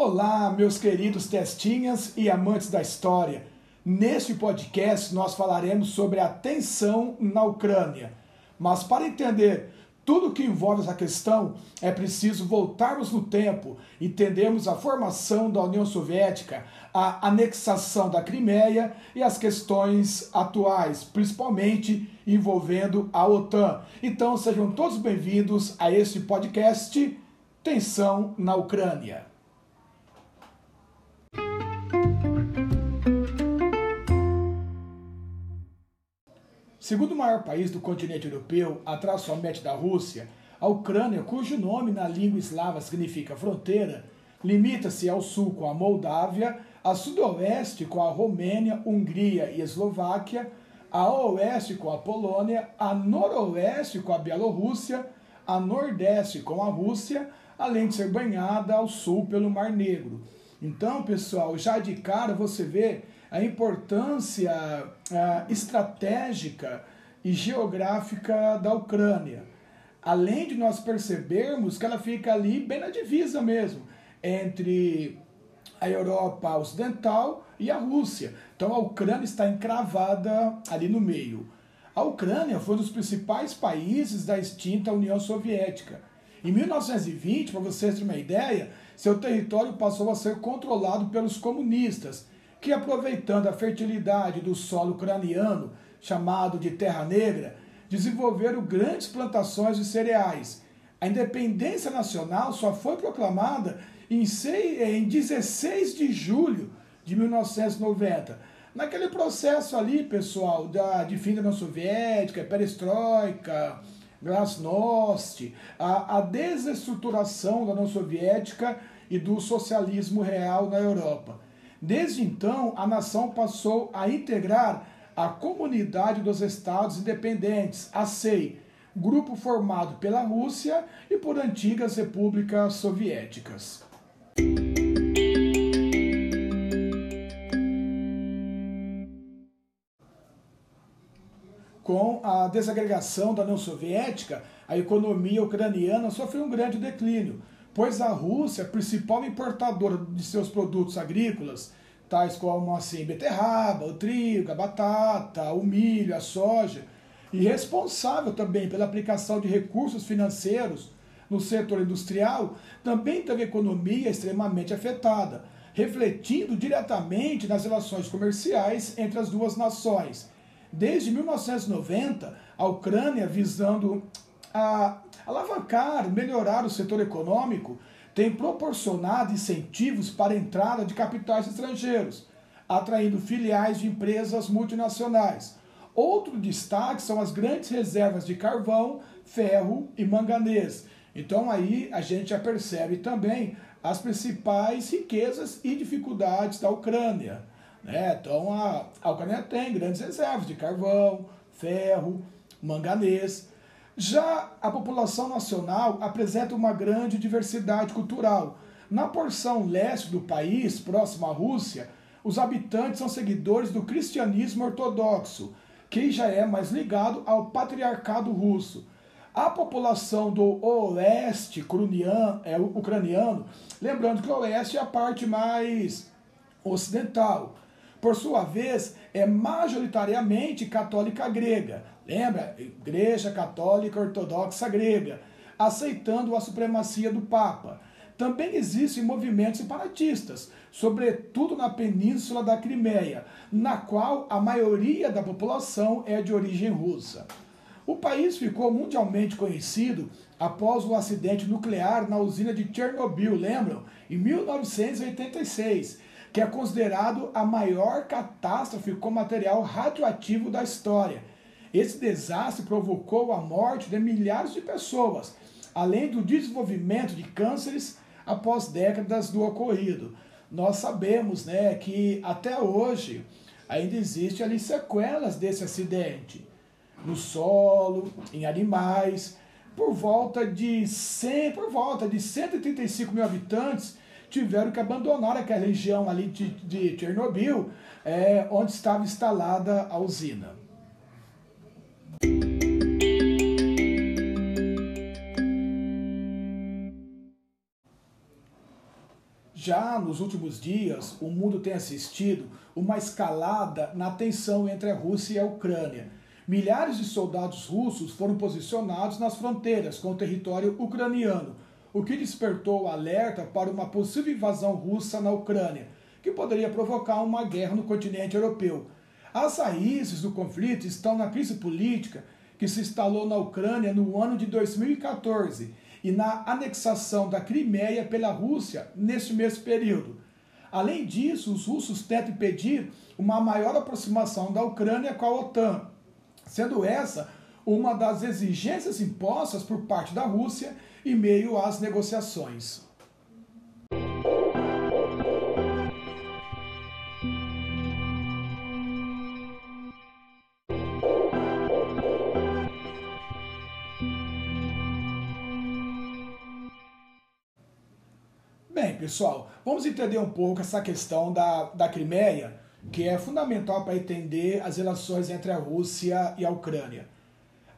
Olá, meus queridos testinhas e amantes da história. Neste podcast nós falaremos sobre a tensão na Ucrânia. Mas para entender tudo que envolve essa questão, é preciso voltarmos no tempo, entendermos a formação da União Soviética, a anexação da Crimeia e as questões atuais, principalmente envolvendo a OTAN. Então sejam todos bem-vindos a este podcast Tensão na Ucrânia. Segundo maior país do continente europeu, atrás somente da Rússia, a Ucrânia, cujo nome na língua eslava significa fronteira, limita-se ao sul com a Moldávia, a sudoeste com a Romênia, Hungria e Eslováquia, a oeste com a Polônia, a noroeste com a Bielorrússia, a nordeste com a Rússia, além de ser banhada ao sul pelo Mar Negro. Então, pessoal, já de cara você vê a importância estratégica e geográfica da Ucrânia. Além de nós percebermos que ela fica ali bem na divisa mesmo, entre a Europa Ocidental e a Rússia. Então a Ucrânia está encravada ali no meio. A Ucrânia foi um dos principais países da extinta União Soviética. Em 1920, para vocês terem uma ideia, seu território passou a ser controlado pelos comunistas que, aproveitando a fertilidade do solo ucraniano, chamado de Terra Negra, desenvolveram grandes plantações de cereais. A independência nacional só foi proclamada em, 16 de julho de 1990. Naquele processo ali, pessoal, da, de fim da União Soviética, perestroika, glasnost, a, a desestruturação da União Soviética e do socialismo real na Europa. Desde então, a nação passou a integrar a Comunidade dos Estados Independentes, a CEI, grupo formado pela Rússia e por antigas repúblicas soviéticas. Com a desagregação da União Soviética, a economia ucraniana sofreu um grande declínio, pois a Rússia, principal importadora de seus produtos agrícolas, tais como assim, beterraba, o trigo, a batata, o milho, a soja, e responsável também pela aplicação de recursos financeiros no setor industrial, também teve economia extremamente afetada, refletindo diretamente nas relações comerciais entre as duas nações. Desde 1990, a Ucrânia, visando a alavancar, melhorar o setor econômico, tem proporcionado incentivos para a entrada de capitais estrangeiros, atraindo filiais de empresas multinacionais. Outro destaque são as grandes reservas de carvão, ferro e manganês. Então aí a gente já percebe também as principais riquezas e dificuldades da Ucrânia. Né? Então a, a Ucrânia tem grandes reservas de carvão, ferro, manganês. Já a população nacional apresenta uma grande diversidade cultural. Na porção leste do país, próximo à Rússia, os habitantes são seguidores do cristianismo ortodoxo, que já é mais ligado ao patriarcado russo. A população do oeste é, ucraniano, lembrando que o oeste é a parte mais ocidental, por sua vez, é majoritariamente católica grega. Lembra? Igreja Católica Ortodoxa Grega, aceitando a supremacia do Papa. Também existem movimentos separatistas, sobretudo na península da Crimeia, na qual a maioria da população é de origem russa. O país ficou mundialmente conhecido após o acidente nuclear na usina de Chernobyl, lembram? Em 1986 que é considerado a maior catástrofe com material radioativo da história. Esse desastre provocou a morte de milhares de pessoas, além do desenvolvimento de cânceres após décadas do ocorrido. Nós sabemos né, que até hoje ainda existem ali sequelas desse acidente no solo, em animais. Por volta de 100, por volta de 135 mil habitantes tiveram que abandonar aquela região ali de, de Chernobyl, é, onde estava instalada a usina. Já nos últimos dias, o mundo tem assistido uma escalada na tensão entre a Rússia e a Ucrânia. Milhares de soldados russos foram posicionados nas fronteiras com o território ucraniano, o que despertou o alerta para uma possível invasão russa na Ucrânia, que poderia provocar uma guerra no continente europeu. As raízes do conflito estão na crise política que se instalou na Ucrânia no ano de 2014 e na anexação da Crimeia pela Rússia neste mesmo período. Além disso, os russos tentam impedir uma maior aproximação da Ucrânia com a OTAN, sendo essa uma das exigências impostas por parte da Rússia em meio às negociações. Pessoal, vamos entender um pouco essa questão da, da Crimeia, que é fundamental para entender as relações entre a Rússia e a Ucrânia.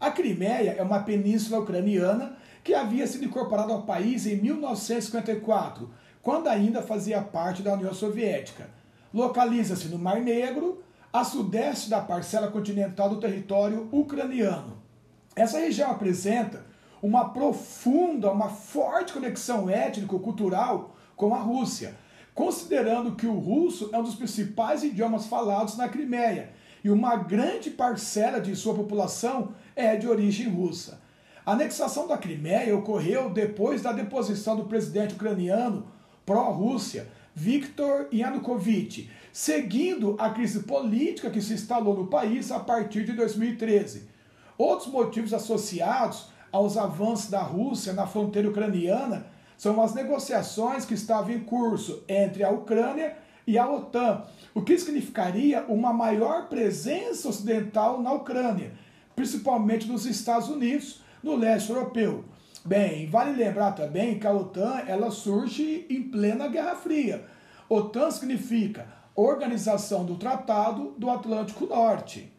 A Crimeia é uma península ucraniana que havia sido incorporada ao país em 1954, quando ainda fazia parte da União Soviética. Localiza-se no Mar Negro, a sudeste da parcela continental do território ucraniano. Essa região apresenta uma profunda, uma forte conexão étnico-cultural com a Rússia, considerando que o russo é um dos principais idiomas falados na Crimeia e uma grande parcela de sua população é de origem russa. A anexação da Crimeia ocorreu depois da deposição do presidente ucraniano pró-Rússia, Viktor Yanukovych, seguindo a crise política que se instalou no país a partir de 2013. Outros motivos associados aos avanços da Rússia na fronteira ucraniana são as negociações que estavam em curso entre a Ucrânia e a OTAN, o que significaria uma maior presença ocidental na Ucrânia, principalmente nos Estados Unidos, no leste europeu. Bem, vale lembrar também que a OTAN ela surge em plena Guerra Fria. OTAN significa Organização do Tratado do Atlântico Norte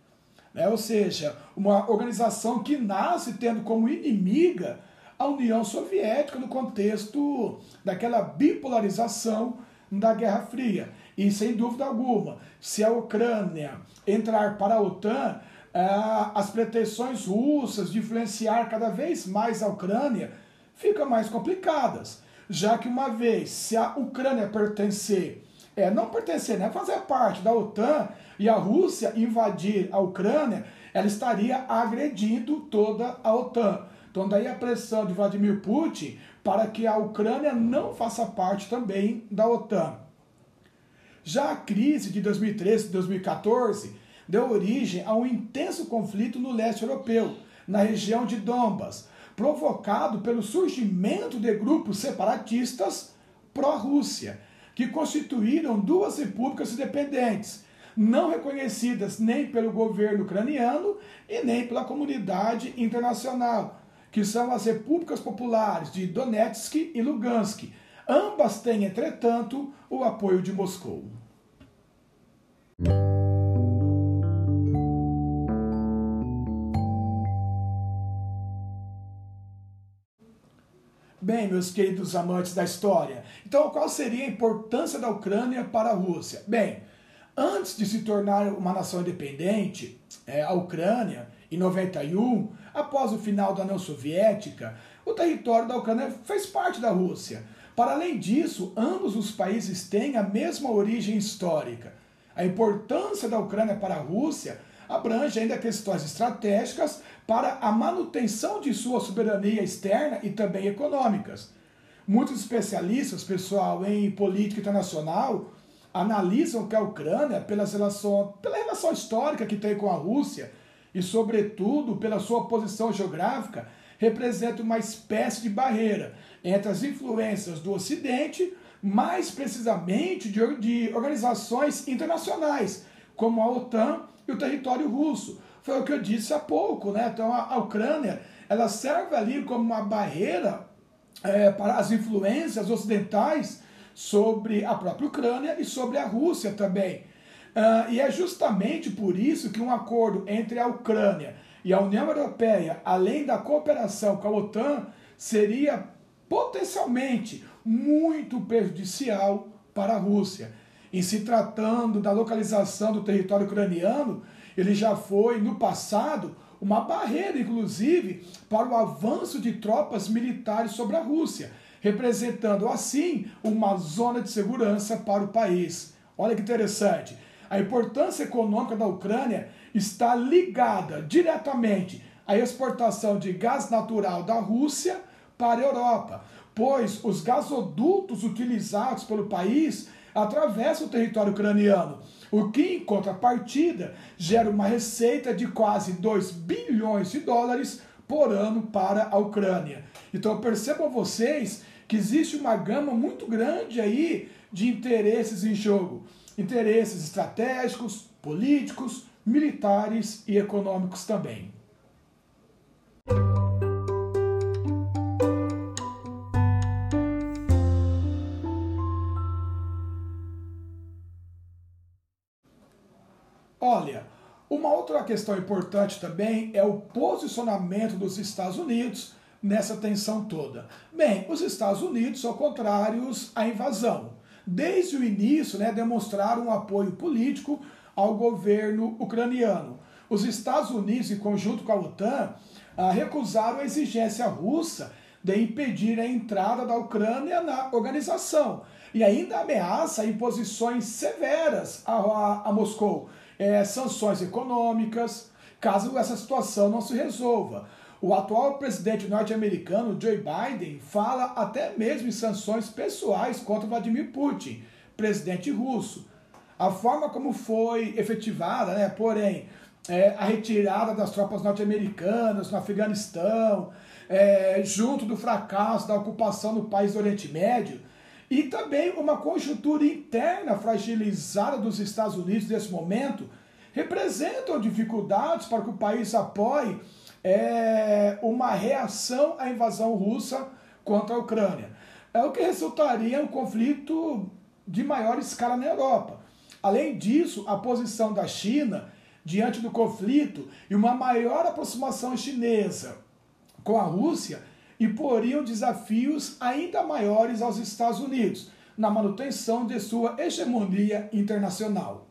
né? ou seja, uma organização que nasce tendo como inimiga a União Soviética no contexto daquela bipolarização da Guerra Fria. E sem dúvida alguma, se a Ucrânia entrar para a OTAN, eh, as pretensões russas de influenciar cada vez mais a Ucrânia ficam mais complicadas, já que uma vez se a Ucrânia pertencer é, não pertencer, né, fazer parte da OTAN e a Rússia invadir a Ucrânia, ela estaria agredindo toda a OTAN. Então daí a pressão de Vladimir Putin para que a Ucrânia não faça parte também da OTAN. Já a crise de 2013 e 2014 deu origem a um intenso conflito no leste europeu, na região de Donbas, provocado pelo surgimento de grupos separatistas pró-Rússia que constituíram duas repúblicas independentes, não reconhecidas nem pelo governo ucraniano e nem pela comunidade internacional, que são as repúblicas populares de Donetsk e Lugansk. Ambas têm, entretanto, o apoio de Moscou. Bem, meus queridos amantes da história, então qual seria a importância da Ucrânia para a Rússia? Bem, antes de se tornar uma nação independente, é, a Ucrânia, em 91, após o final da União Soviética, o território da Ucrânia fez parte da Rússia. Para além disso, ambos os países têm a mesma origem histórica. A importância da Ucrânia para a Rússia abrange ainda questões estratégicas para a manutenção de sua soberania externa e também econômicas. Muitos especialistas, pessoal, em política internacional, analisam que a Ucrânia, pelas relação, pela relação histórica que tem com a Rússia e, sobretudo, pela sua posição geográfica, representa uma espécie de barreira entre as influências do Ocidente, mais precisamente de, de organizações internacionais, como a OTAN e o território russo. Foi o que eu disse há pouco, né? Então a, a Ucrânia ela serve ali como uma barreira é, para as influências ocidentais sobre a própria Ucrânia e sobre a Rússia também. Uh, e é justamente por isso que um acordo entre a Ucrânia e a União Europeia, além da cooperação com a OTAN, seria potencialmente muito prejudicial para a Rússia. Em se tratando da localização do território ucraniano, ele já foi, no passado, uma barreira, inclusive, para o avanço de tropas militares sobre a Rússia, representando assim uma zona de segurança para o país. Olha que interessante. A importância econômica da Ucrânia está ligada diretamente à exportação de gás natural da Rússia para a Europa, pois os gasodutos utilizados pelo país atravessam o território ucraniano, o que, em contrapartida, gera uma receita de quase 2 bilhões de dólares por ano para a Ucrânia. Então percebam vocês que existe uma gama muito grande aí de interesses em jogo. Interesses estratégicos, políticos, militares e econômicos também. Olha, uma outra questão importante também é o posicionamento dos Estados Unidos nessa tensão toda. Bem, os Estados Unidos são contrários à invasão. Desde o início, né, demonstraram um apoio político ao governo ucraniano. Os Estados Unidos, em conjunto com a OTAN, ah, recusaram a exigência russa de impedir a entrada da Ucrânia na organização e ainda ameaça imposições severas a, a, a Moscou, é, sanções econômicas, caso essa situação não se resolva. O atual presidente norte-americano, Joe Biden, fala até mesmo em sanções pessoais contra Vladimir Putin, presidente russo. A forma como foi efetivada, né, porém, é, a retirada das tropas norte-americanas no Afeganistão, é, junto do fracasso da ocupação no país do Oriente Médio, e também uma conjuntura interna fragilizada dos Estados Unidos nesse momento representam dificuldades para que o país apoie é, uma reação à invasão russa contra a Ucrânia. É o que resultaria um conflito de maior escala na Europa. Além disso, a posição da China diante do conflito e uma maior aproximação chinesa com a Rússia imporiam desafios ainda maiores aos Estados Unidos na manutenção de sua hegemonia internacional.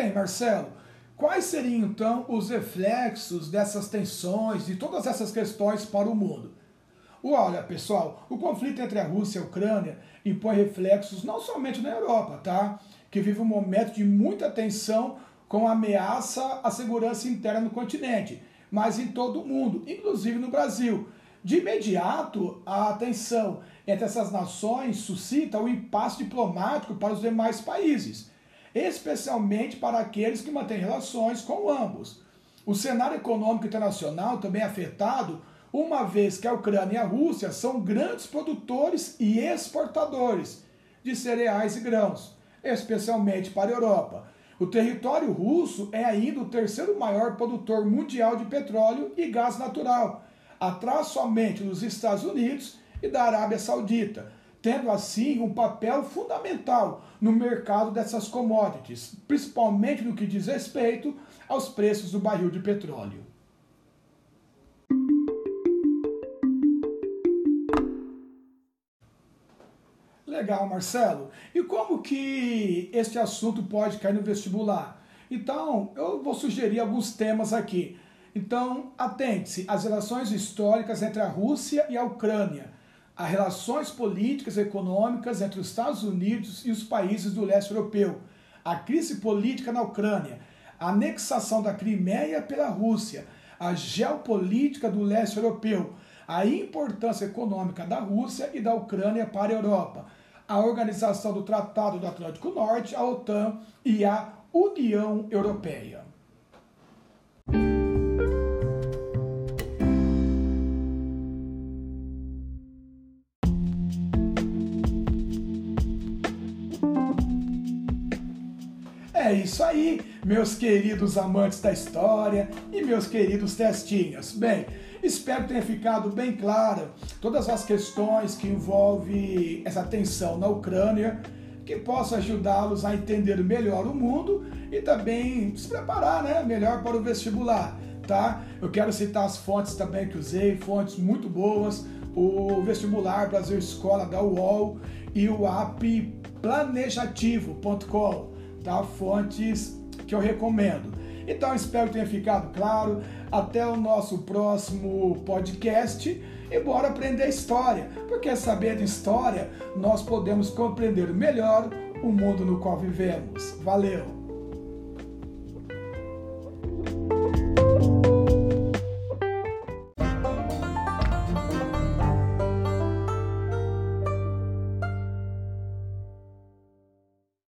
Bem, Marcelo, quais seriam então os reflexos dessas tensões e todas essas questões para o mundo? Olha, pessoal, o conflito entre a Rússia e a Ucrânia impõe reflexos não somente na Europa, tá? que vive um momento de muita tensão com ameaça à segurança interna no continente, mas em todo o mundo, inclusive no Brasil. De imediato, a tensão entre essas nações suscita o impasse diplomático para os demais países, especialmente para aqueles que mantêm relações com ambos. O cenário econômico internacional também é afetado, uma vez que a Ucrânia e a Rússia são grandes produtores e exportadores de cereais e grãos especialmente para a Europa. O território russo é ainda o terceiro maior produtor mundial de petróleo e gás natural, atrás somente dos Estados Unidos e da Arábia Saudita, tendo assim um papel fundamental no mercado dessas commodities, principalmente no que diz respeito aos preços do barril de petróleo. Legal, Marcelo. E como que este assunto pode cair no vestibular? Então, eu vou sugerir alguns temas aqui. Então, atente-se às relações históricas entre a Rússia e a Ucrânia, as relações políticas e econômicas entre os Estados Unidos e os países do leste europeu, a crise política na Ucrânia, a anexação da Crimeia pela Rússia, a geopolítica do leste europeu, a importância econômica da Rússia e da Ucrânia para a Europa, a Organização do Tratado do Atlântico Norte, a OTAN e a União Europeia. É isso aí, meus queridos amantes da história e meus queridos testinhas. Bem, Espero que tenha ficado bem clara todas as questões que envolvem essa tensão na Ucrânia, que possa ajudá-los a entender melhor o mundo e também se preparar né, melhor para o vestibular. Tá? Eu quero citar as fontes também que usei, fontes muito boas, o vestibular Brasil Escola da UOL e o app planejativo.com, tá? Fontes que eu recomendo. Então espero que tenha ficado claro. Até o nosso próximo podcast e bora aprender história, porque saber de história nós podemos compreender melhor o mundo no qual vivemos. Valeu!